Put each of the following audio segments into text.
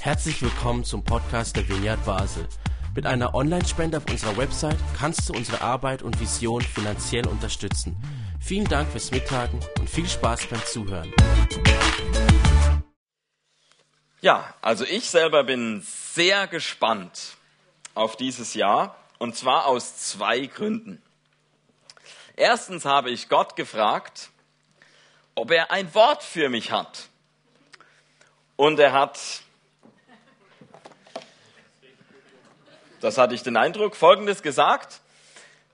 Herzlich willkommen zum Podcast der Vineyard Basel. Mit einer Online-Spende auf unserer Website kannst du unsere Arbeit und Vision finanziell unterstützen. Vielen Dank fürs Mittagen und viel Spaß beim Zuhören. Ja, also ich selber bin sehr gespannt auf dieses Jahr und zwar aus zwei Gründen. Erstens habe ich Gott gefragt, ob er ein Wort für mich hat. Und er hat, das hatte ich den Eindruck, Folgendes gesagt.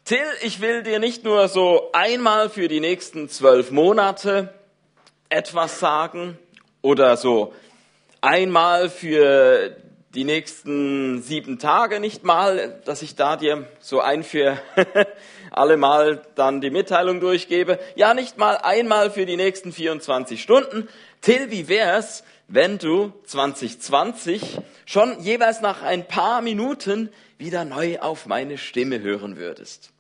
Till, ich will dir nicht nur so einmal für die nächsten zwölf Monate etwas sagen oder so einmal für die nächsten sieben Tage nicht mal, dass ich da dir so ein für alle Mal dann die Mitteilung durchgebe. Ja, nicht mal einmal für die nächsten 24 Stunden. Till, wie wär's, wenn du 2020 schon jeweils nach ein paar Minuten wieder neu auf meine Stimme hören würdest?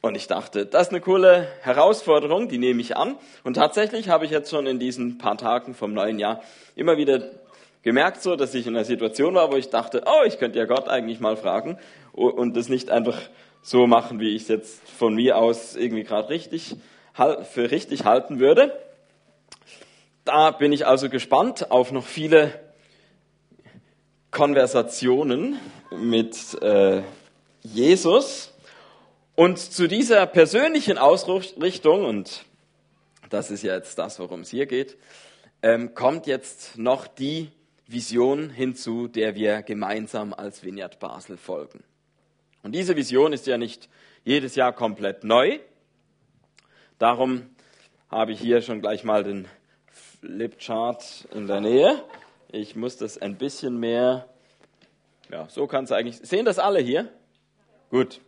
Und ich dachte, das ist eine coole Herausforderung, die nehme ich an. Und tatsächlich habe ich jetzt schon in diesen paar Tagen vom neuen Jahr immer wieder gemerkt, so, dass ich in einer Situation war, wo ich dachte, oh, ich könnte ja Gott eigentlich mal fragen und das nicht einfach so machen, wie ich es jetzt von mir aus irgendwie gerade richtig für richtig halten würde. Da bin ich also gespannt auf noch viele Konversationen mit äh, Jesus. Und zu dieser persönlichen Ausrichtung, und das ist ja jetzt das, worum es hier geht, ähm, kommt jetzt noch die Vision hinzu, der wir gemeinsam als Vineyard Basel folgen. Und diese Vision ist ja nicht jedes Jahr komplett neu. Darum habe ich hier schon gleich mal den Flipchart in der Nähe. Ich muss das ein bisschen mehr, ja, so kann es eigentlich, sehen das alle hier? Gut.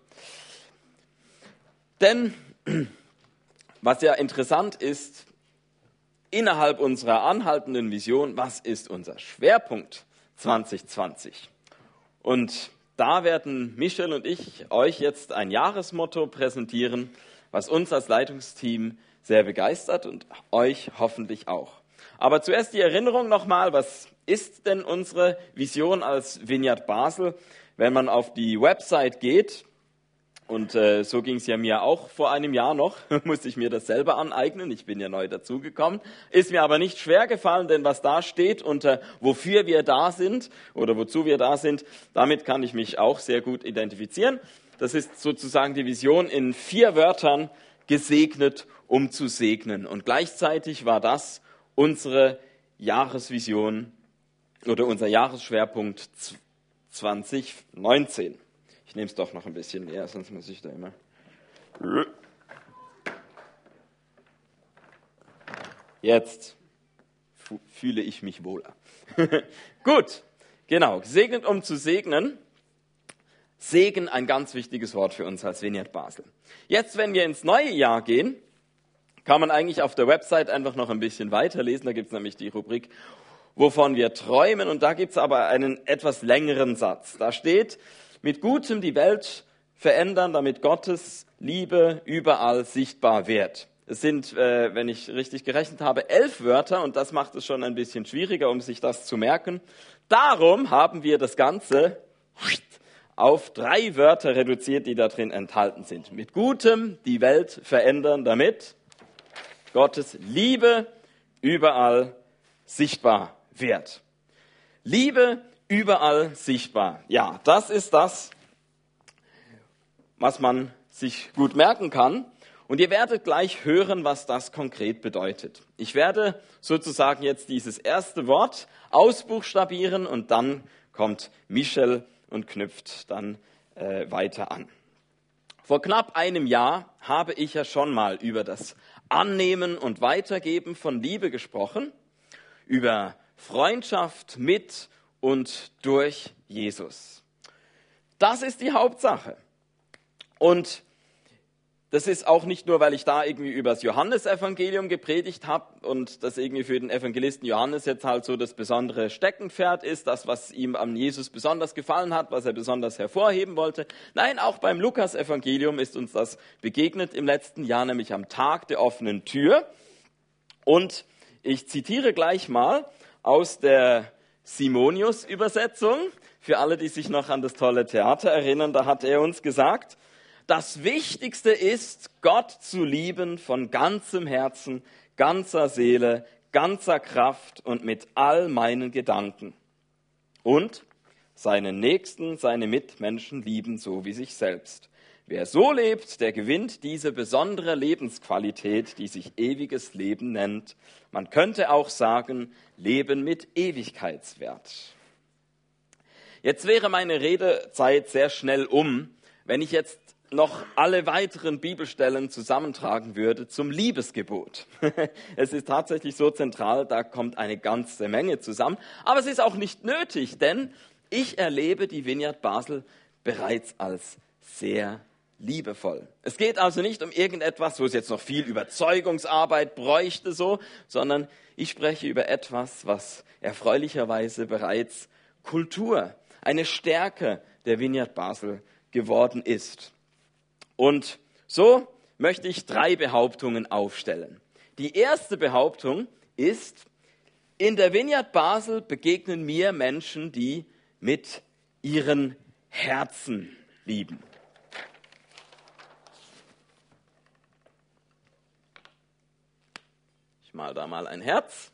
Denn was ja interessant ist, innerhalb unserer anhaltenden Vision, was ist unser Schwerpunkt 2020? Und da werden Michel und ich euch jetzt ein Jahresmotto präsentieren, was uns als Leitungsteam sehr begeistert und euch hoffentlich auch. Aber zuerst die Erinnerung nochmal, was ist denn unsere Vision als Vineyard Basel? Wenn man auf die Website geht, und äh, so ging es ja mir auch vor einem Jahr noch, musste ich mir das selber aneignen. Ich bin ja neu dazugekommen. Ist mir aber nicht schwer gefallen, denn was da steht unter wofür wir da sind oder wozu wir da sind, damit kann ich mich auch sehr gut identifizieren. Das ist sozusagen die Vision in vier Wörtern gesegnet, um zu segnen. Und gleichzeitig war das unsere Jahresvision oder unser Jahresschwerpunkt 2019. Ich nehme es doch noch ein bisschen näher, sonst muss ich da immer. Jetzt fühle ich mich wohler. Gut, genau. Gesegnet, um zu segnen. Segen, ein ganz wichtiges Wort für uns als Vineyard Basel. Jetzt, wenn wir ins neue Jahr gehen, kann man eigentlich auf der Website einfach noch ein bisschen weiterlesen. Da gibt es nämlich die Rubrik, wovon wir träumen. Und da gibt es aber einen etwas längeren Satz. Da steht, mit Gutem die Welt verändern, damit Gottes Liebe überall sichtbar wird. Es sind, äh, wenn ich richtig gerechnet habe, elf Wörter und das macht es schon ein bisschen schwieriger, um sich das zu merken. Darum haben wir das Ganze auf drei Wörter reduziert, die da drin enthalten sind. Mit Gutem die Welt verändern, damit Gottes Liebe überall sichtbar wird. Liebe überall sichtbar. Ja, das ist das, was man sich gut merken kann. Und ihr werdet gleich hören, was das konkret bedeutet. Ich werde sozusagen jetzt dieses erste Wort ausbuchstabieren und dann kommt Michel und knüpft dann äh, weiter an. Vor knapp einem Jahr habe ich ja schon mal über das Annehmen und Weitergeben von Liebe gesprochen, über Freundschaft mit und durch Jesus. Das ist die Hauptsache. Und das ist auch nicht nur, weil ich da irgendwie über das Johannesevangelium gepredigt habe und das irgendwie für den Evangelisten Johannes jetzt halt so das besondere Steckenpferd ist, das, was ihm an Jesus besonders gefallen hat, was er besonders hervorheben wollte. Nein, auch beim Lukas-Evangelium ist uns das begegnet im letzten Jahr, nämlich am Tag der offenen Tür. Und ich zitiere gleich mal aus der Simonius-Übersetzung. Für alle, die sich noch an das tolle Theater erinnern, da hat er uns gesagt, das Wichtigste ist, Gott zu lieben von ganzem Herzen, ganzer Seele, ganzer Kraft und mit all meinen Gedanken. Und seinen Nächsten, seine Mitmenschen lieben so wie sich selbst. Wer so lebt, der gewinnt diese besondere Lebensqualität, die sich ewiges Leben nennt. Man könnte auch sagen, Leben mit Ewigkeitswert. Jetzt wäre meine Redezeit sehr schnell um, wenn ich jetzt noch alle weiteren Bibelstellen zusammentragen würde zum Liebesgebot. es ist tatsächlich so zentral, da kommt eine ganze Menge zusammen. Aber es ist auch nicht nötig, denn ich erlebe die Vineyard Basel bereits als sehr liebevoll. Es geht also nicht um irgendetwas, wo es jetzt noch viel Überzeugungsarbeit bräuchte, so, sondern ich spreche über etwas, was erfreulicherweise bereits Kultur, eine Stärke der Vineyard Basel geworden ist. Und so möchte ich drei Behauptungen aufstellen. Die erste Behauptung ist, in der Vineyard Basel begegnen mir Menschen, die mit ihren Herzen lieben. Ich mal da mal ein Herz.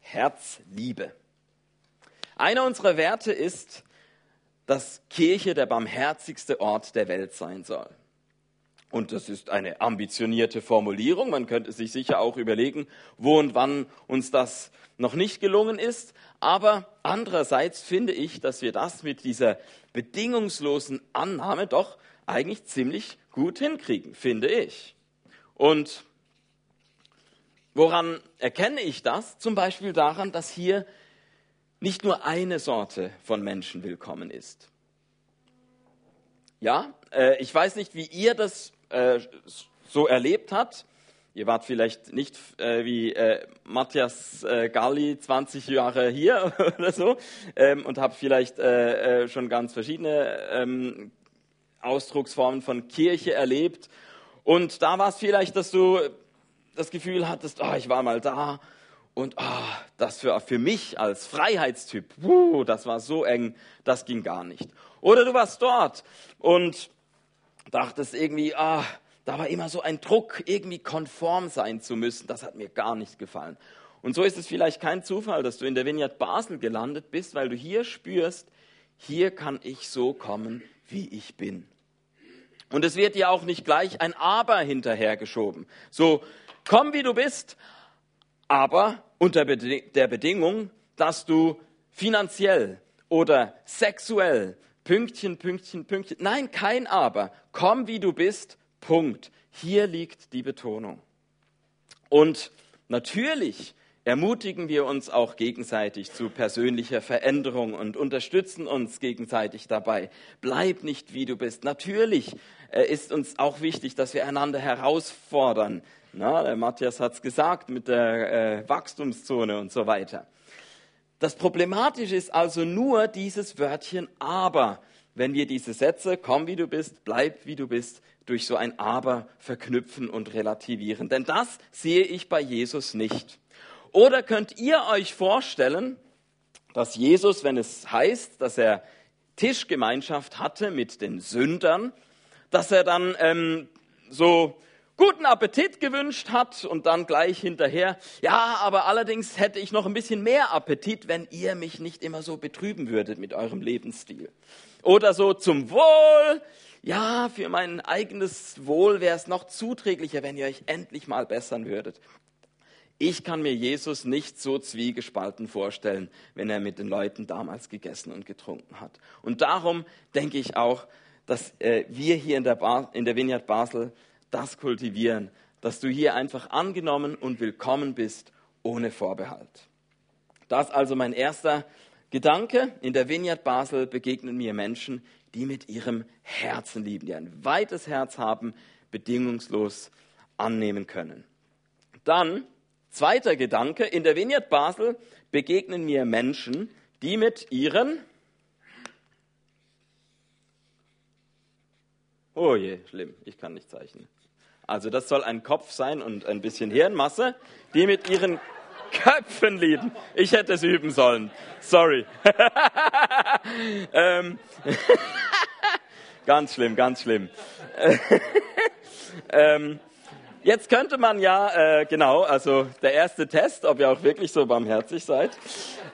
Herzliebe. Einer unserer Werte ist, dass Kirche der barmherzigste Ort der Welt sein soll. Und das ist eine ambitionierte Formulierung. Man könnte sich sicher auch überlegen, wo und wann uns das noch nicht gelungen ist. Aber andererseits finde ich, dass wir das mit dieser bedingungslosen Annahme doch eigentlich ziemlich gut hinkriegen, finde ich. Und Woran erkenne ich das? Zum Beispiel daran, dass hier nicht nur eine Sorte von Menschen willkommen ist. Ja, äh, ich weiß nicht, wie ihr das äh, so erlebt habt. Ihr wart vielleicht nicht äh, wie Matthias Galli 20 Jahre hier oder so ähm, und habt vielleicht schon ganz verschiedene ähm, Ausdrucksformen von Kirche erlebt. Und da war es vielleicht, dass du das Gefühl hattest, oh, ich war mal da und oh, das für, für mich als Freiheitstyp, uh, das war so eng, das ging gar nicht. Oder du warst dort und dachtest irgendwie, ah, da war immer so ein Druck, irgendwie konform sein zu müssen. Das hat mir gar nicht gefallen. Und so ist es vielleicht kein Zufall, dass du in der Vineyard Basel gelandet bist, weil du hier spürst, hier kann ich so kommen, wie ich bin. Und es wird dir auch nicht gleich ein Aber hinterhergeschoben. So, Komm, wie du bist, aber unter der Bedingung, dass du finanziell oder sexuell, Pünktchen, Pünktchen, Pünktchen, nein, kein aber, komm, wie du bist, Punkt. Hier liegt die Betonung. Und natürlich ermutigen wir uns auch gegenseitig zu persönlicher Veränderung und unterstützen uns gegenseitig dabei. Bleib nicht, wie du bist. Natürlich äh, ist uns auch wichtig, dass wir einander herausfordern, na, der Matthias hat es gesagt mit der äh, Wachstumszone und so weiter. Das Problematische ist also nur dieses Wörtchen aber. Wenn wir diese Sätze, komm wie du bist, bleib wie du bist, durch so ein aber verknüpfen und relativieren. Denn das sehe ich bei Jesus nicht. Oder könnt ihr euch vorstellen, dass Jesus, wenn es heißt, dass er Tischgemeinschaft hatte mit den Sündern, dass er dann ähm, so guten Appetit gewünscht hat und dann gleich hinterher, ja, aber allerdings hätte ich noch ein bisschen mehr Appetit, wenn ihr mich nicht immer so betrüben würdet mit eurem Lebensstil. Oder so zum Wohl, ja, für mein eigenes Wohl wäre es noch zuträglicher, wenn ihr euch endlich mal bessern würdet. Ich kann mir Jesus nicht so zwiegespalten vorstellen, wenn er mit den Leuten damals gegessen und getrunken hat. Und darum denke ich auch, dass äh, wir hier in der, Bar, in der Vineyard Basel das kultivieren, dass du hier einfach angenommen und willkommen bist, ohne Vorbehalt. Das ist also mein erster Gedanke. In der Vineyard Basel begegnen mir Menschen, die mit ihrem Herzen lieben, die ein weites Herz haben, bedingungslos annehmen können. Dann, zweiter Gedanke, in der Vineyard Basel begegnen mir Menschen, die mit ihren Oh je, schlimm, ich kann nicht zeichnen. Also das soll ein Kopf sein und ein bisschen Hirnmasse, die mit ihren Köpfen lieben. Ich hätte es üben sollen. Sorry. ähm, ganz schlimm, ganz schlimm. ähm, jetzt könnte man ja, äh, genau, also der erste Test, ob ihr auch wirklich so barmherzig seid.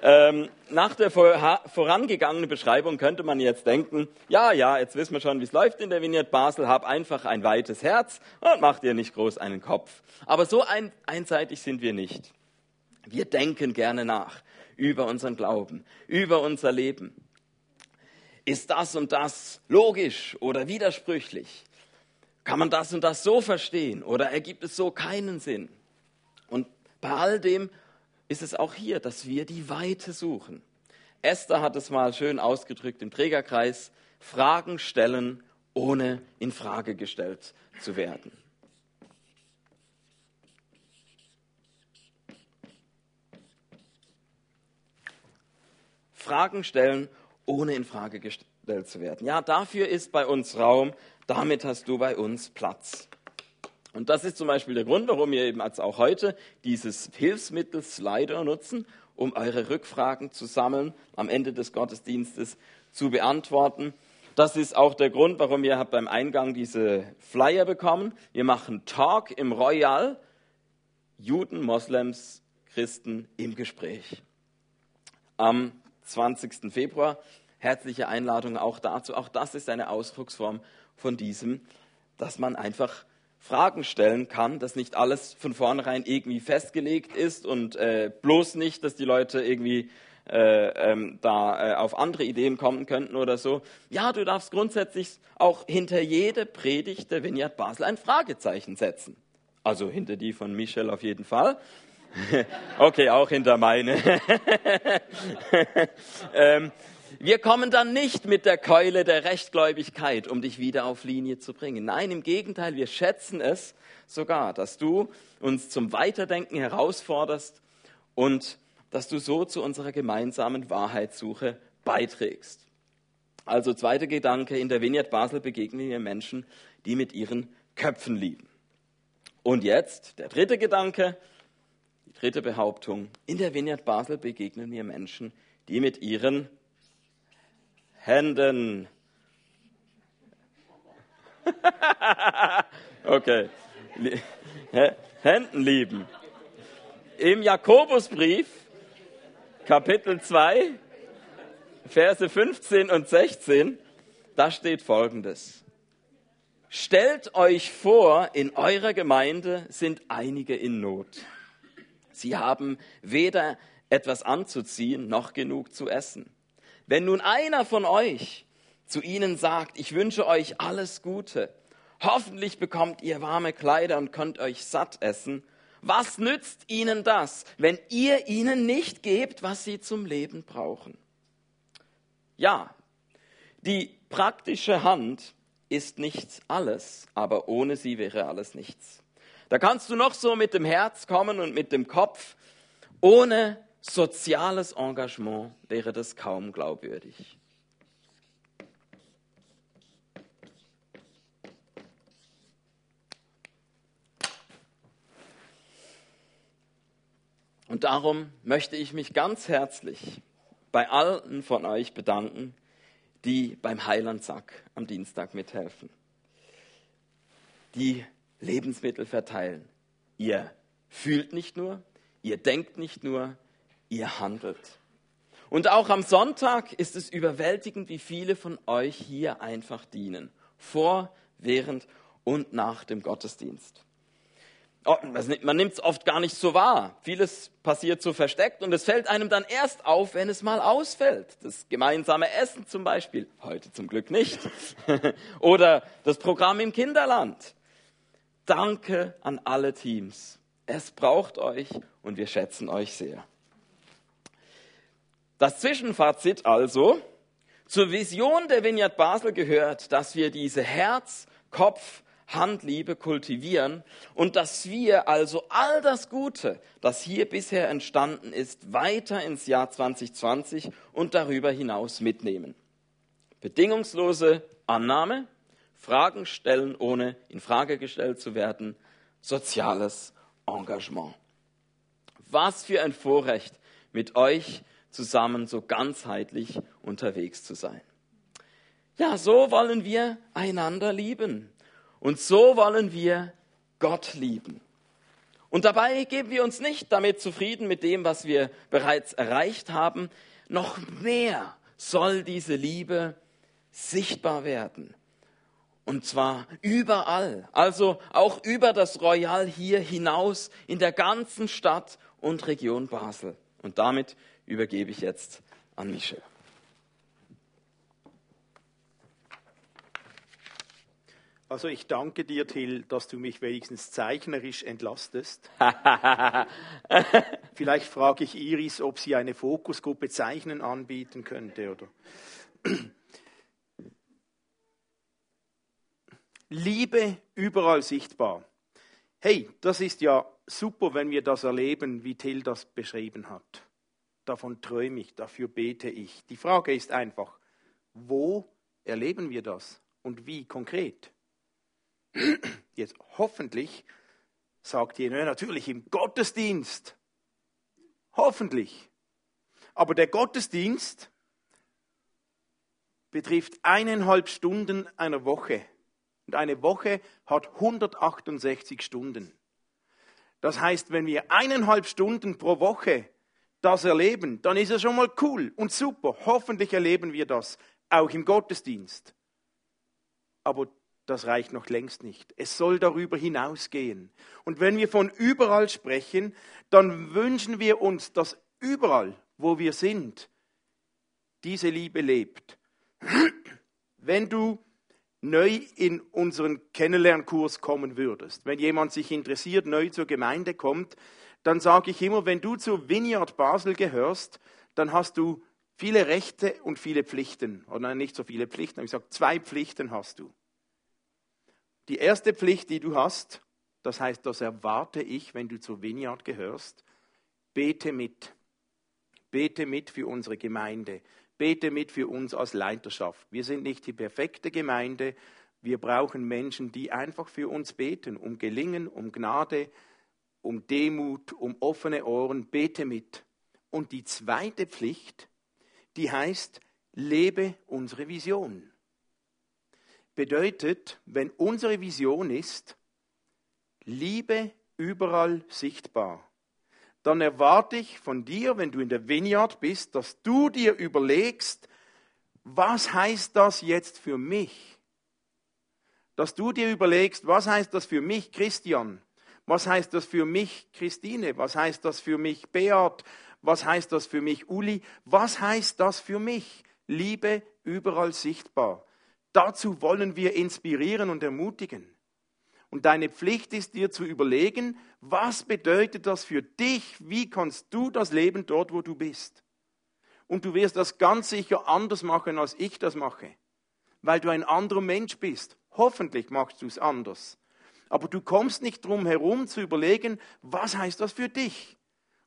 Ähm, nach der vorangegangenen Beschreibung könnte man jetzt denken, ja, ja, jetzt wissen wir schon, wie es läuft in der Vignette Basel, hab einfach ein weites Herz und mach dir nicht groß einen Kopf. Aber so ein, einseitig sind wir nicht. Wir denken gerne nach über unseren Glauben, über unser Leben. Ist das und das logisch oder widersprüchlich? Kann man das und das so verstehen oder ergibt es so keinen Sinn? Und bei all dem ist es auch hier, dass wir die Weite suchen. Esther hat es mal schön ausgedrückt im Trägerkreis, Fragen stellen, ohne in Frage gestellt zu werden. Fragen stellen, ohne in Frage gestellt zu werden. Ja, dafür ist bei uns Raum, damit hast du bei uns Platz. Und das ist zum Beispiel der Grund, warum wir eben als auch heute dieses Hilfsmittel Slider nutzen, um eure Rückfragen zu sammeln, am Ende des Gottesdienstes zu beantworten. Das ist auch der Grund, warum ihr habt beim Eingang diese Flyer bekommen. Wir machen Talk im Royal, Juden, Moslems, Christen im Gespräch. Am 20. Februar. Herzliche Einladung auch dazu. Auch das ist eine Ausdrucksform von diesem, dass man einfach Fragen stellen kann, dass nicht alles von vornherein irgendwie festgelegt ist und äh, bloß nicht, dass die Leute irgendwie äh, ähm, da äh, auf andere Ideen kommen könnten oder so. Ja, du darfst grundsätzlich auch hinter jede Predigt der Vineyard Basel ein Fragezeichen setzen. Also hinter die von Michel auf jeden Fall. okay, auch hinter meine. ähm, wir kommen dann nicht mit der Keule der Rechtgläubigkeit, um dich wieder auf Linie zu bringen. Nein, im Gegenteil, wir schätzen es sogar, dass du uns zum Weiterdenken herausforderst und dass du so zu unserer gemeinsamen Wahrheitssuche beiträgst. Also zweiter Gedanke, in der Vineyard Basel begegnen wir Menschen, die mit ihren Köpfen lieben. Und jetzt der dritte Gedanke, Dritte Behauptung. In der Vineyard Basel begegnen mir Menschen, die mit ihren Händen. okay. Händen lieben. Im Jakobusbrief, Kapitel 2, Verse 15 und 16, da steht folgendes. Stellt euch vor, in eurer Gemeinde sind einige in Not. Sie haben weder etwas anzuziehen noch genug zu essen. Wenn nun einer von euch zu ihnen sagt, ich wünsche euch alles Gute, hoffentlich bekommt ihr warme Kleider und könnt euch satt essen, was nützt ihnen das, wenn ihr ihnen nicht gebt, was sie zum Leben brauchen? Ja, die praktische Hand ist nicht alles, aber ohne sie wäre alles nichts. Da kannst du noch so mit dem Herz kommen und mit dem Kopf. Ohne soziales Engagement wäre das kaum glaubwürdig. Und darum möchte ich mich ganz herzlich bei allen von euch bedanken, die beim Heilandsack am Dienstag mithelfen. Die Lebensmittel verteilen. Ihr fühlt nicht nur, ihr denkt nicht nur, ihr handelt. Und auch am Sonntag ist es überwältigend, wie viele von euch hier einfach dienen. Vor, während und nach dem Gottesdienst. Oh, man nimmt es oft gar nicht so wahr. Vieles passiert so versteckt und es fällt einem dann erst auf, wenn es mal ausfällt. Das gemeinsame Essen zum Beispiel, heute zum Glück nicht. Oder das Programm im Kinderland. Danke an alle Teams. Es braucht euch und wir schätzen euch sehr. Das Zwischenfazit also, zur Vision der Vineyard Basel gehört, dass wir diese Herz, Kopf, Handliebe kultivieren und dass wir also all das Gute, das hier bisher entstanden ist, weiter ins Jahr 2020 und darüber hinaus mitnehmen. Bedingungslose Annahme, Fragen stellen, ohne in Frage gestellt zu werden, soziales Engagement. Was für ein Vorrecht, mit euch zusammen so ganzheitlich unterwegs zu sein. Ja, so wollen wir einander lieben. Und so wollen wir Gott lieben. Und dabei geben wir uns nicht damit zufrieden mit dem, was wir bereits erreicht haben. Noch mehr soll diese Liebe sichtbar werden. Und zwar überall, also auch über das Royal hier hinaus in der ganzen Stadt und Region Basel. Und damit übergebe ich jetzt an Michel. Also ich danke dir, Till, dass du mich wenigstens zeichnerisch entlastest. Vielleicht frage ich Iris, ob sie eine Fokusgruppe Zeichnen anbieten könnte, oder? Liebe überall sichtbar. Hey, das ist ja super, wenn wir das erleben, wie Till das beschrieben hat. Davon träume ich, dafür bete ich. Die Frage ist einfach, wo erleben wir das und wie konkret? Jetzt hoffentlich sagt ihr, natürlich im Gottesdienst. Hoffentlich. Aber der Gottesdienst betrifft eineinhalb Stunden einer Woche. Und eine Woche hat 168 Stunden. Das heißt, wenn wir eineinhalb Stunden pro Woche das erleben, dann ist es schon mal cool und super. Hoffentlich erleben wir das auch im Gottesdienst. Aber das reicht noch längst nicht. Es soll darüber hinausgehen. Und wenn wir von überall sprechen, dann wünschen wir uns, dass überall, wo wir sind, diese Liebe lebt. Wenn du neu in unseren Kennenlernkurs kommen würdest, wenn jemand sich interessiert, neu zur Gemeinde kommt, dann sage ich immer, wenn du zu Vineyard Basel gehörst, dann hast du viele Rechte und viele Pflichten. Oder nicht so viele Pflichten, aber ich sage, zwei Pflichten hast du. Die erste Pflicht, die du hast, das heißt, das erwarte ich, wenn du zur Vineyard gehörst, bete mit. Bete mit für unsere Gemeinde. Bete mit für uns als Leiterschaft. Wir sind nicht die perfekte Gemeinde. Wir brauchen Menschen, die einfach für uns beten, um Gelingen, um Gnade, um Demut, um offene Ohren. Bete mit. Und die zweite Pflicht, die heißt, lebe unsere Vision bedeutet, wenn unsere Vision ist, Liebe überall sichtbar, dann erwarte ich von dir, wenn du in der Vineyard bist, dass du dir überlegst, was heißt das jetzt für mich? Dass du dir überlegst, was heißt das für mich, Christian? Was heißt das für mich, Christine? Was heißt das für mich, Beat? Was heißt das für mich, Uli? Was heißt das für mich? Liebe überall sichtbar. Dazu wollen wir inspirieren und ermutigen. Und deine Pflicht ist dir zu überlegen, was bedeutet das für dich? Wie kannst du das leben dort, wo du bist? Und du wirst das ganz sicher anders machen, als ich das mache, weil du ein anderer Mensch bist. Hoffentlich machst du es anders. Aber du kommst nicht drum herum zu überlegen, was heißt das für dich?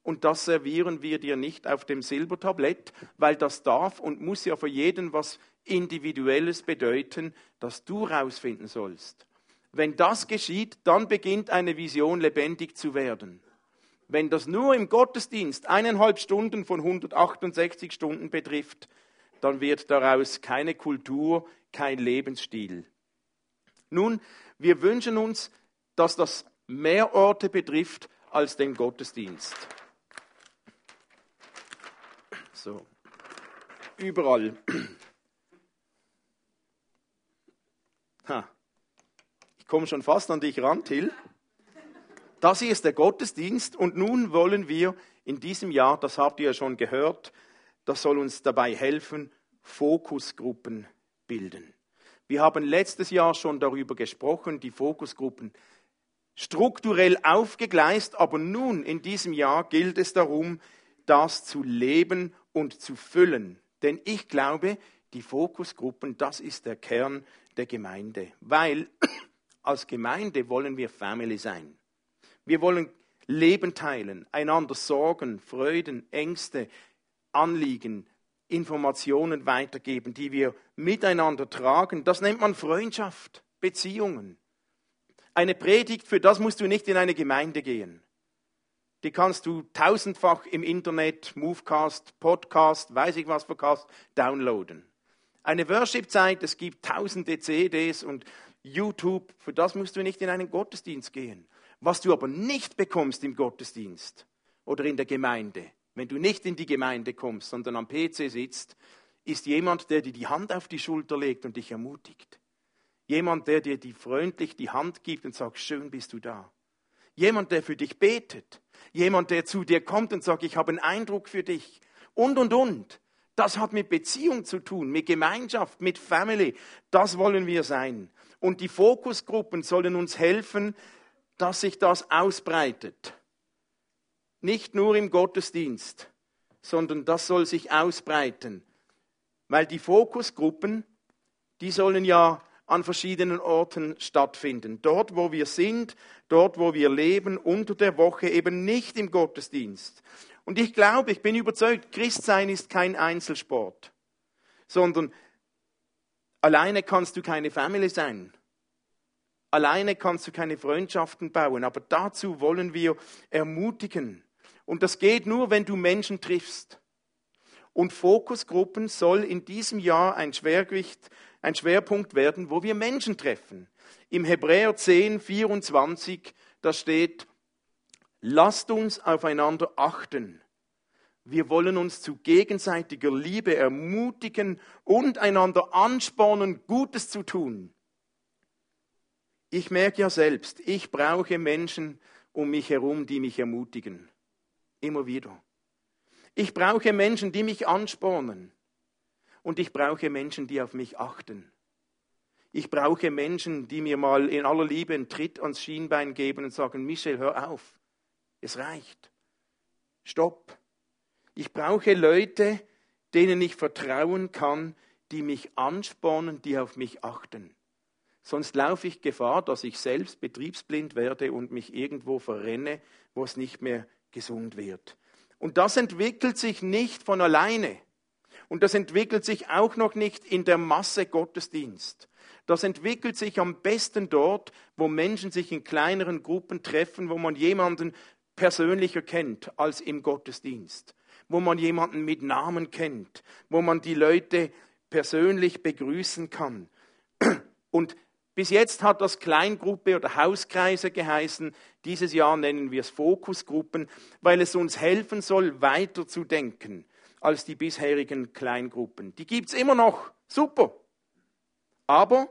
Und das servieren wir dir nicht auf dem Silbertablett, weil das darf und muss ja für jeden was Individuelles bedeuten, das du rausfinden sollst. Wenn das geschieht, dann beginnt eine Vision lebendig zu werden. Wenn das nur im Gottesdienst eineinhalb Stunden von 168 Stunden betrifft, dann wird daraus keine Kultur, kein Lebensstil. Nun, wir wünschen uns, dass das mehr Orte betrifft als den Gottesdienst. So. Überall. Ha. Ich komme schon fast an dich ran, Till. Das hier ist der Gottesdienst und nun wollen wir in diesem Jahr, das habt ihr ja schon gehört, das soll uns dabei helfen, Fokusgruppen bilden. Wir haben letztes Jahr schon darüber gesprochen, die Fokusgruppen strukturell aufgegleist, aber nun in diesem Jahr gilt es darum, das zu leben und zu füllen. Denn ich glaube, die Fokusgruppen, das ist der Kern der Gemeinde. Weil als Gemeinde wollen wir Family sein. Wir wollen Leben teilen, einander Sorgen, Freuden, Ängste, Anliegen, Informationen weitergeben, die wir miteinander tragen. Das nennt man Freundschaft, Beziehungen. Eine Predigt, für das musst du nicht in eine Gemeinde gehen. Die kannst du tausendfach im Internet, Movecast, Podcast, weiß ich was für downloaden. Eine Worship-Zeit, es gibt tausende CDs und YouTube, für das musst du nicht in einen Gottesdienst gehen. Was du aber nicht bekommst im Gottesdienst oder in der Gemeinde, wenn du nicht in die Gemeinde kommst, sondern am PC sitzt, ist jemand, der dir die Hand auf die Schulter legt und dich ermutigt. Jemand, der dir die freundlich die Hand gibt und sagt, schön bist du da. Jemand, der für dich betet. Jemand, der zu dir kommt und sagt, ich habe einen Eindruck für dich. Und, und, und. Das hat mit Beziehung zu tun, mit Gemeinschaft, mit Family. Das wollen wir sein. Und die Fokusgruppen sollen uns helfen, dass sich das ausbreitet. Nicht nur im Gottesdienst, sondern das soll sich ausbreiten. Weil die Fokusgruppen, die sollen ja an verschiedenen Orten stattfinden. Dort, wo wir sind, dort, wo wir leben, unter der Woche eben nicht im Gottesdienst. Und ich glaube, ich bin überzeugt, Christsein ist kein Einzelsport, sondern alleine kannst du keine Family sein. Alleine kannst du keine Freundschaften bauen, aber dazu wollen wir ermutigen. Und das geht nur, wenn du Menschen triffst. Und Fokusgruppen soll in diesem Jahr ein Schwergewicht, ein Schwerpunkt werden, wo wir Menschen treffen. Im Hebräer 10, 24, da steht, lasst uns aufeinander achten. Wir wollen uns zu gegenseitiger Liebe ermutigen und einander anspornen, Gutes zu tun. Ich merke ja selbst, ich brauche Menschen um mich herum, die mich ermutigen. Immer wieder. Ich brauche Menschen, die mich anspornen. Und ich brauche Menschen, die auf mich achten. Ich brauche Menschen, die mir mal in aller Liebe einen Tritt ans Schienbein geben und sagen, Michel, hör auf. Es reicht. Stopp. Ich brauche Leute, denen ich vertrauen kann, die mich anspornen, die auf mich achten. Sonst laufe ich Gefahr, dass ich selbst betriebsblind werde und mich irgendwo verrenne, wo es nicht mehr gesund wird. Und das entwickelt sich nicht von alleine. Und das entwickelt sich auch noch nicht in der Masse Gottesdienst. Das entwickelt sich am besten dort, wo Menschen sich in kleineren Gruppen treffen, wo man jemanden persönlicher kennt als im Gottesdienst, wo man jemanden mit Namen kennt, wo man die Leute persönlich begrüßen kann. Und bis jetzt hat das Kleingruppe oder Hauskreise geheißen. Dieses Jahr nennen wir es Fokusgruppen, weil es uns helfen soll, weiterzudenken als die bisherigen Kleingruppen. Die gibt es immer noch. Super. Aber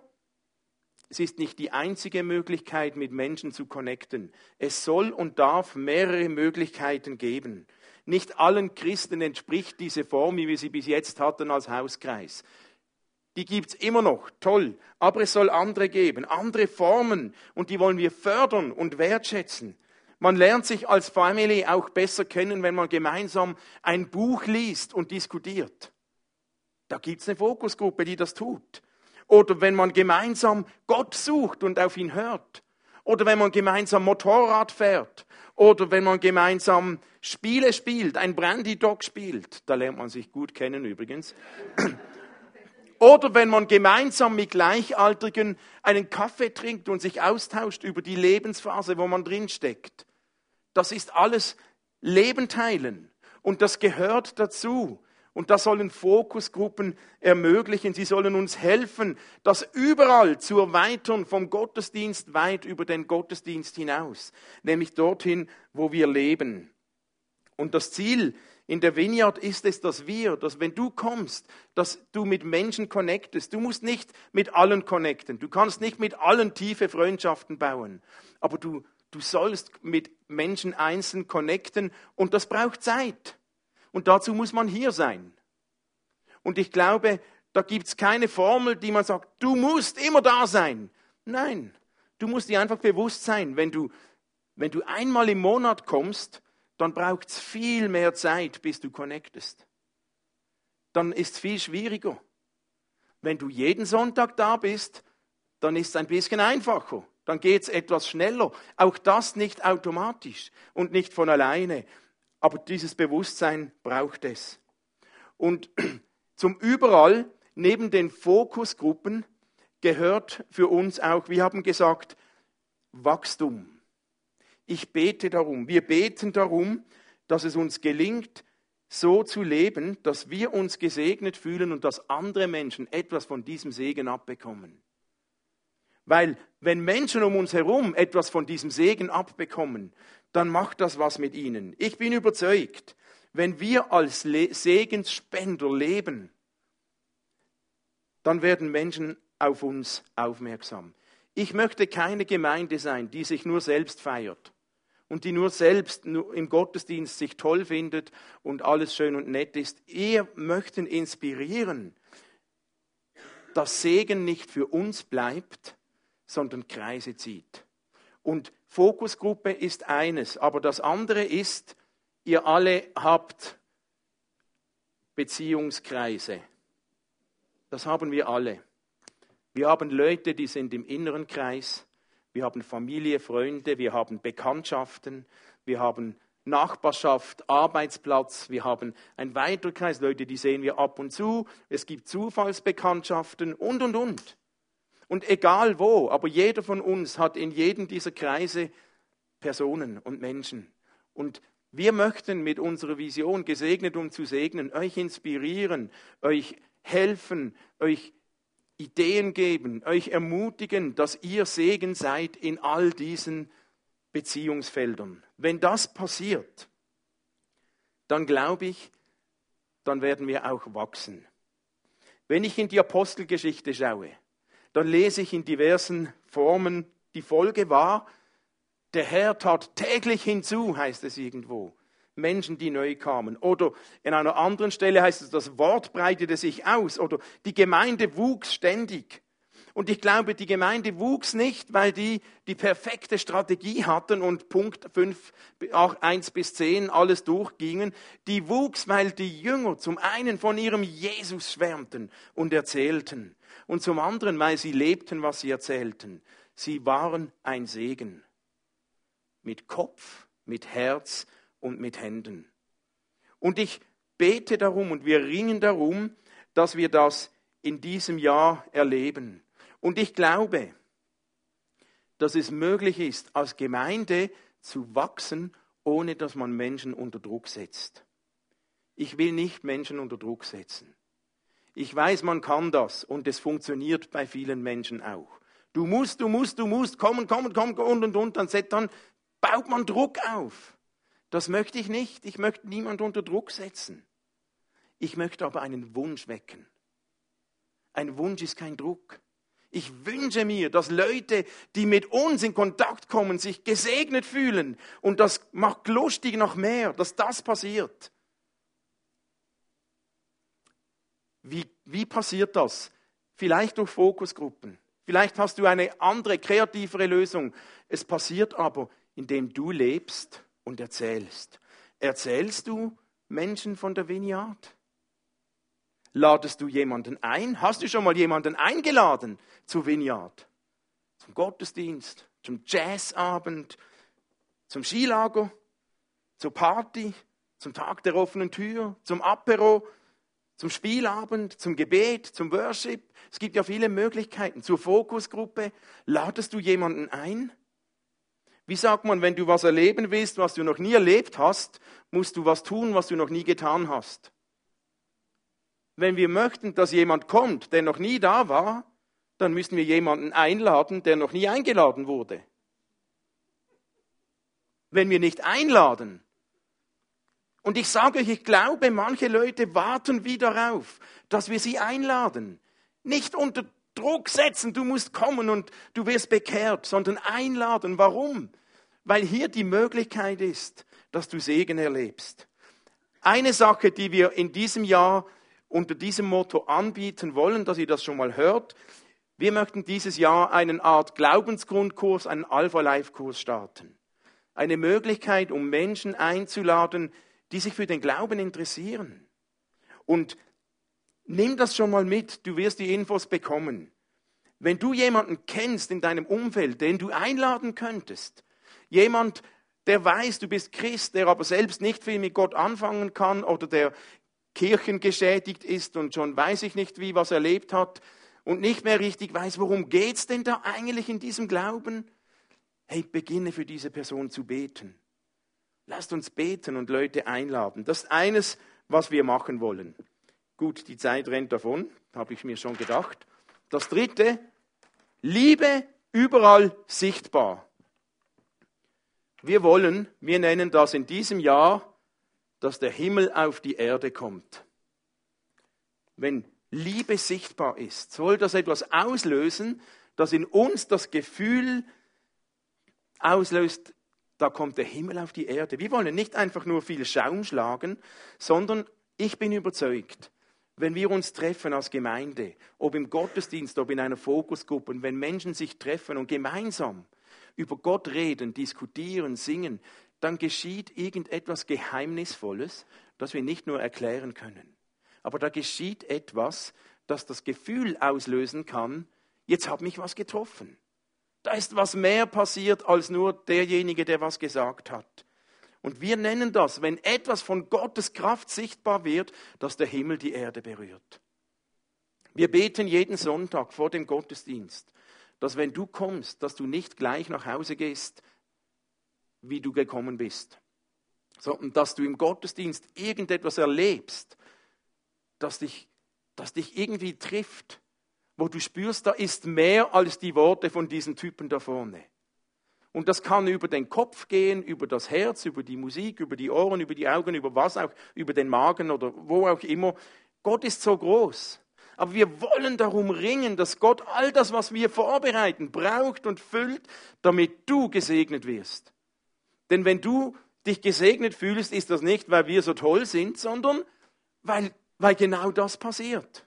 es ist nicht die einzige Möglichkeit, mit Menschen zu connecten. Es soll und darf mehrere Möglichkeiten geben. Nicht allen Christen entspricht diese Form, wie wir sie bis jetzt hatten als Hauskreis die gibt es immer noch, toll, aber es soll andere geben, andere Formen und die wollen wir fördern und wertschätzen. Man lernt sich als Family auch besser kennen, wenn man gemeinsam ein Buch liest und diskutiert. Da gibt es eine Fokusgruppe, die das tut. Oder wenn man gemeinsam Gott sucht und auf ihn hört. Oder wenn man gemeinsam Motorrad fährt. Oder wenn man gemeinsam Spiele spielt, ein Brandy Dog spielt. Da lernt man sich gut kennen übrigens. Oder wenn man gemeinsam mit Gleichaltrigen einen Kaffee trinkt und sich austauscht über die Lebensphase, wo man drinsteckt. Das ist alles Leben teilen. Und das gehört dazu. Und das sollen Fokusgruppen ermöglichen. Sie sollen uns helfen, das überall zu erweitern, vom Gottesdienst weit über den Gottesdienst hinaus, nämlich dorthin, wo wir leben. Und das Ziel in der Vineyard ist es, dass wir, dass wenn du kommst, dass du mit Menschen connectest. Du musst nicht mit allen connecten. Du kannst nicht mit allen tiefe Freundschaften bauen. Aber du, du sollst mit Menschen einzeln connecten und das braucht Zeit. Und dazu muss man hier sein. Und ich glaube, da gibt es keine Formel, die man sagt, du musst immer da sein. Nein, du musst dir einfach bewusst sein, wenn du, wenn du einmal im Monat kommst, dann braucht es viel mehr Zeit, bis du connectest. Dann ist es viel schwieriger. Wenn du jeden Sonntag da bist, dann ist es ein bisschen einfacher. Dann geht es etwas schneller. Auch das nicht automatisch und nicht von alleine. Aber dieses Bewusstsein braucht es. Und zum Überall, neben den Fokusgruppen, gehört für uns auch, wir haben gesagt, Wachstum. Ich bete darum, wir beten darum, dass es uns gelingt, so zu leben, dass wir uns gesegnet fühlen und dass andere Menschen etwas von diesem Segen abbekommen. Weil wenn Menschen um uns herum etwas von diesem Segen abbekommen, dann macht das was mit ihnen. Ich bin überzeugt, wenn wir als Le Segensspender leben, dann werden Menschen auf uns aufmerksam. Ich möchte keine Gemeinde sein, die sich nur selbst feiert und die nur selbst im Gottesdienst sich toll findet und alles schön und nett ist. Wir möchten inspirieren, dass Segen nicht für uns bleibt, sondern Kreise zieht. Und Fokusgruppe ist eines, aber das andere ist, ihr alle habt Beziehungskreise. Das haben wir alle. Wir haben Leute, die sind im inneren Kreis. Wir haben Familie, Freunde, wir haben Bekanntschaften, wir haben Nachbarschaft, Arbeitsplatz, wir haben einen weiteren Kreis, Leute, die sehen wir ab und zu. Es gibt Zufallsbekanntschaften und, und, und. Und egal wo, aber jeder von uns hat in jedem dieser Kreise Personen und Menschen. Und wir möchten mit unserer Vision gesegnet um zu segnen, euch inspirieren, euch helfen, euch Ideen geben, euch ermutigen, dass ihr Segen seid in all diesen Beziehungsfeldern. Wenn das passiert, dann glaube ich, dann werden wir auch wachsen. Wenn ich in die Apostelgeschichte schaue, dann lese ich in diversen Formen, die Folge war, der Herr tat täglich hinzu, heißt es irgendwo. Menschen, die neu kamen. Oder in einer anderen Stelle heißt es, das Wort breitete sich aus. Oder die Gemeinde wuchs ständig. Und ich glaube, die Gemeinde wuchs nicht, weil die die perfekte Strategie hatten und Punkt 5, 1 bis 10 alles durchgingen. Die wuchs, weil die Jünger zum einen von ihrem Jesus schwärmten und erzählten und zum anderen, weil sie lebten, was sie erzählten. Sie waren ein Segen. Mit Kopf, mit Herz und mit Händen. Und ich bete darum und wir ringen darum, dass wir das in diesem Jahr erleben. Und ich glaube, dass es möglich ist, als Gemeinde zu wachsen, ohne dass man Menschen unter Druck setzt. Ich will nicht Menschen unter Druck setzen. Ich weiß, man kann das und es funktioniert bei vielen Menschen auch. Du musst, du musst, du musst kommen, kommen, kommen und und und, dann, dann baut man Druck auf. Das möchte ich nicht. Ich möchte niemand unter Druck setzen. Ich möchte aber einen Wunsch wecken. Ein Wunsch ist kein Druck. Ich wünsche mir, dass Leute, die mit uns in Kontakt kommen, sich gesegnet fühlen und das macht lustig noch mehr, dass das passiert. Wie, wie passiert das? Vielleicht durch Fokusgruppen. Vielleicht hast du eine andere, kreativere Lösung. Es passiert aber, indem du lebst und erzählst. Erzählst du Menschen von der Vineyard? Ladest du jemanden ein? Hast du schon mal jemanden eingeladen zu Vineyard? Zum Gottesdienst, zum Jazzabend, zum Skilager, zur Party, zum Tag der offenen Tür, zum Apero, zum Spielabend, zum Gebet, zum Worship. Es gibt ja viele Möglichkeiten. Zur Fokusgruppe. Ladest du jemanden ein? Wie sagt man, wenn du was erleben willst, was du noch nie erlebt hast, musst du was tun, was du noch nie getan hast. Wenn wir möchten, dass jemand kommt, der noch nie da war, dann müssen wir jemanden einladen, der noch nie eingeladen wurde. Wenn wir nicht einladen, und ich sage euch, ich glaube, manche Leute warten wieder darauf, dass wir sie einladen. Nicht unter Druck setzen, du musst kommen und du wirst bekehrt, sondern einladen. Warum? Weil hier die Möglichkeit ist, dass du Segen erlebst. Eine Sache, die wir in diesem Jahr unter diesem Motto anbieten wollen, dass ihr das schon mal hört, wir möchten dieses Jahr eine Art Glaubensgrundkurs, einen Alpha-Life-Kurs starten. Eine Möglichkeit, um Menschen einzuladen, die sich für den Glauben interessieren. Und nimm das schon mal mit, du wirst die Infos bekommen. Wenn du jemanden kennst in deinem Umfeld, den du einladen könntest, Jemand, der weiß, du bist Christ, der aber selbst nicht viel mit Gott anfangen kann oder der kirchengeschädigt ist und schon weiß ich nicht wie was erlebt hat und nicht mehr richtig weiß, worum geht's denn da eigentlich in diesem Glauben? hey, beginne für diese Person zu beten. Lasst uns beten und Leute einladen. Das ist eines, was wir machen wollen. Gut, die Zeit rennt davon, habe ich mir schon gedacht. Das dritte, Liebe überall sichtbar. Wir wollen, wir nennen das in diesem Jahr, dass der Himmel auf die Erde kommt. Wenn Liebe sichtbar ist, soll das etwas auslösen, das in uns das Gefühl auslöst, da kommt der Himmel auf die Erde. Wir wollen nicht einfach nur viel Schaum schlagen, sondern ich bin überzeugt, wenn wir uns treffen als Gemeinde, ob im Gottesdienst, ob in einer Fokusgruppe, und wenn Menschen sich treffen und gemeinsam über Gott reden, diskutieren, singen, dann geschieht irgendetwas Geheimnisvolles, das wir nicht nur erklären können. Aber da geschieht etwas, das das Gefühl auslösen kann, jetzt hat mich was getroffen. Da ist was mehr passiert als nur derjenige, der was gesagt hat. Und wir nennen das, wenn etwas von Gottes Kraft sichtbar wird, dass der Himmel die Erde berührt. Wir beten jeden Sonntag vor dem Gottesdienst, dass wenn du kommst, dass du nicht gleich nach Hause gehst, wie du gekommen bist, sondern dass du im Gottesdienst irgendetwas erlebst, das dich, das dich irgendwie trifft, wo du spürst, da ist mehr als die Worte von diesen Typen da vorne. Und das kann über den Kopf gehen, über das Herz, über die Musik, über die Ohren, über die Augen, über was auch, über den Magen oder wo auch immer. Gott ist so groß. Aber wir wollen darum ringen, dass Gott all das, was wir vorbereiten, braucht und füllt, damit du gesegnet wirst. Denn wenn du dich gesegnet fühlst, ist das nicht, weil wir so toll sind, sondern weil, weil genau das passiert.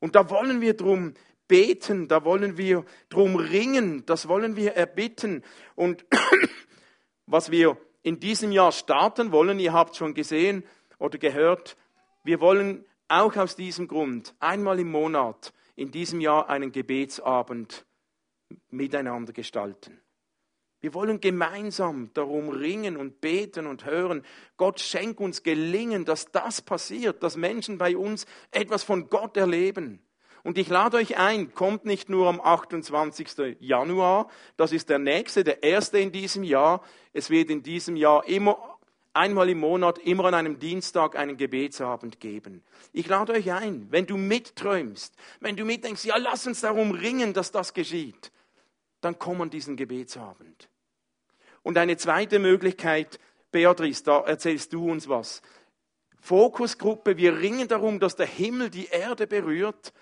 Und da wollen wir drum beten, da wollen wir drum ringen, das wollen wir erbitten. Und was wir in diesem Jahr starten wollen, ihr habt schon gesehen oder gehört, wir wollen auch aus diesem Grund einmal im Monat in diesem Jahr einen Gebetsabend miteinander gestalten. Wir wollen gemeinsam darum ringen und beten und hören. Gott schenkt uns Gelingen, dass das passiert, dass Menschen bei uns etwas von Gott erleben. Und ich lade euch ein, kommt nicht nur am 28. Januar, das ist der nächste, der erste in diesem Jahr. Es wird in diesem Jahr immer einmal im Monat, immer an einem Dienstag einen Gebetsabend geben. Ich lade euch ein, wenn du mitträumst, wenn du mitdenkst, ja, lass uns darum ringen, dass das geschieht dann komm an diesen Gebetsabend. Und eine zweite Möglichkeit, Beatrice, da erzählst du uns was. Fokusgruppe, wir ringen darum, dass der Himmel die Erde berührt.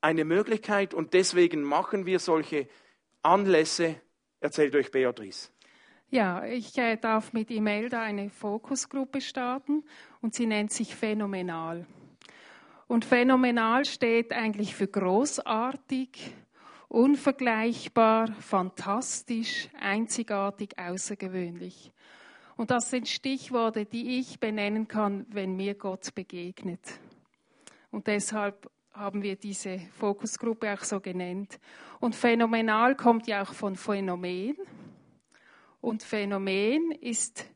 Eine Möglichkeit und deswegen machen wir solche Anlässe. Erzählt euch Beatrice. Ja, ich äh, darf mit Imelda eine Fokusgruppe starten und sie nennt sich Phänomenal. Und Phänomenal steht eigentlich für großartig, unvergleichbar, fantastisch, einzigartig, außergewöhnlich. Und das sind Stichworte, die ich benennen kann, wenn mir Gott begegnet. Und deshalb haben wir diese Fokusgruppe auch so genannt. Und phänomenal kommt ja auch von Phänomen. Und Phänomen ist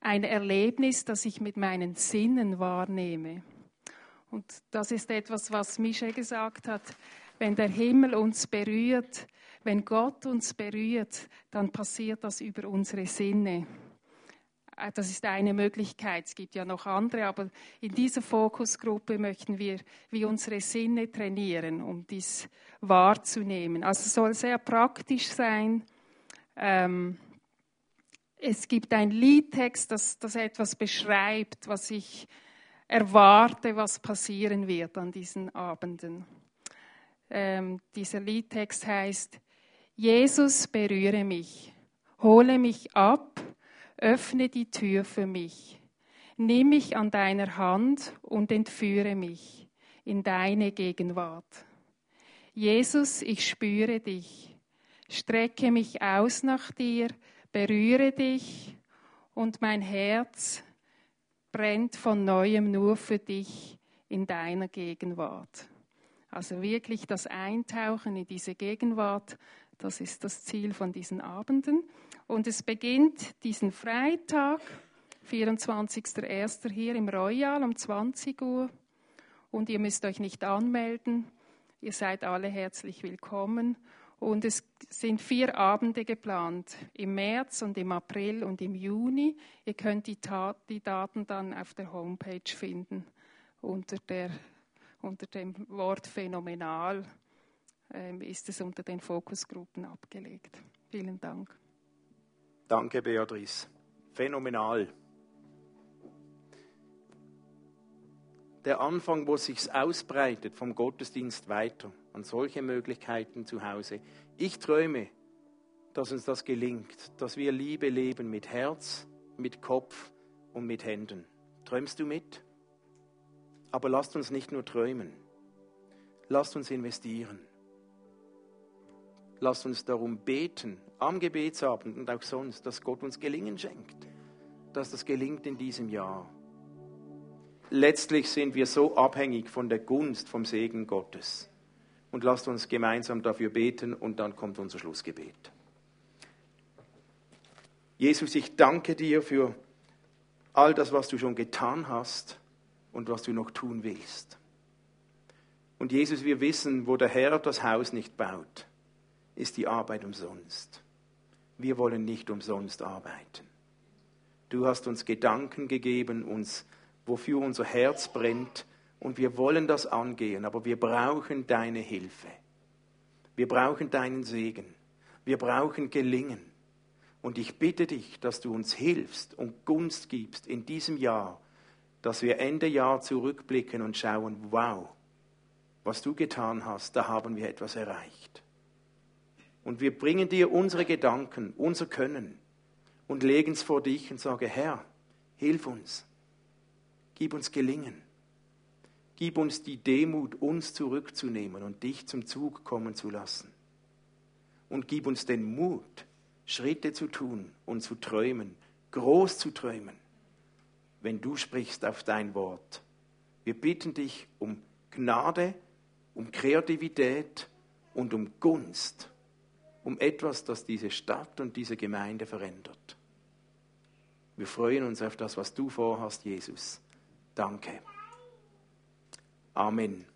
ein Erlebnis, das ich mit meinen Sinnen wahrnehme. Und das ist etwas, was Michel gesagt hat wenn der Himmel uns berührt, wenn Gott uns berührt, dann passiert das über unsere Sinne. Äh, das ist eine Möglichkeit. Es gibt ja noch andere, aber in dieser Fokusgruppe möchten wir wie unsere Sinne trainieren, um dies wahrzunehmen. Also es soll sehr praktisch sein. Ähm, es gibt ein Liedtext, das, das etwas beschreibt, was ich erwarte, was passieren wird an diesen Abenden. Ähm, dieser Liedtext heißt, Jesus berühre mich, hole mich ab, öffne die Tür für mich, nimm mich an deiner Hand und entführe mich in deine Gegenwart. Jesus, ich spüre dich, strecke mich aus nach dir, berühre dich und mein Herz brennt von neuem nur für dich in deiner Gegenwart. Also wirklich das Eintauchen in diese Gegenwart, das ist das Ziel von diesen Abenden. Und es beginnt diesen Freitag, 24.01. hier im Royal um 20 Uhr. Und ihr müsst euch nicht anmelden. Ihr seid alle herzlich willkommen. Und es sind vier Abende geplant, im März und im April und im Juni. Ihr könnt die, die Daten dann auf der Homepage finden unter, der, unter dem Wort phänomenal ähm, ist es unter den Fokusgruppen abgelegt. Vielen Dank. Danke, Beatrice. Phänomenal. Der Anfang, wo sich ausbreitet vom Gottesdienst weiter an solche Möglichkeiten zu Hause. Ich träume, dass uns das gelingt, dass wir Liebe leben mit Herz, mit Kopf und mit Händen. Träumst du mit? Aber lasst uns nicht nur träumen. Lasst uns investieren. Lasst uns darum beten, am Gebetsabend und auch sonst, dass Gott uns Gelingen schenkt, dass das gelingt in diesem Jahr. Letztlich sind wir so abhängig von der Gunst, vom Segen Gottes. Und lasst uns gemeinsam dafür beten und dann kommt unser Schlussgebet. Jesus, ich danke dir für all das, was du schon getan hast und was du noch tun willst. Und Jesus, wir wissen, wo der Herr das Haus nicht baut, ist die Arbeit umsonst. Wir wollen nicht umsonst arbeiten. Du hast uns Gedanken gegeben, uns, wofür unser Herz brennt, und wir wollen das angehen, aber wir brauchen deine Hilfe. Wir brauchen deinen Segen. Wir brauchen Gelingen. Und ich bitte dich, dass du uns hilfst und Gunst gibst in diesem Jahr, dass wir Ende Jahr zurückblicken und schauen, wow, was du getan hast, da haben wir etwas erreicht. Und wir bringen dir unsere Gedanken, unser Können und legen es vor dich und sagen, Herr, hilf uns, gib uns Gelingen, gib uns die Demut, uns zurückzunehmen und dich zum Zug kommen zu lassen. Und gib uns den Mut, Schritte zu tun und zu träumen, groß zu träumen, wenn du sprichst auf dein Wort. Wir bitten dich um Gnade, um Kreativität und um Gunst um etwas, das diese Stadt und diese Gemeinde verändert. Wir freuen uns auf das, was du vorhast, Jesus. Danke. Amen.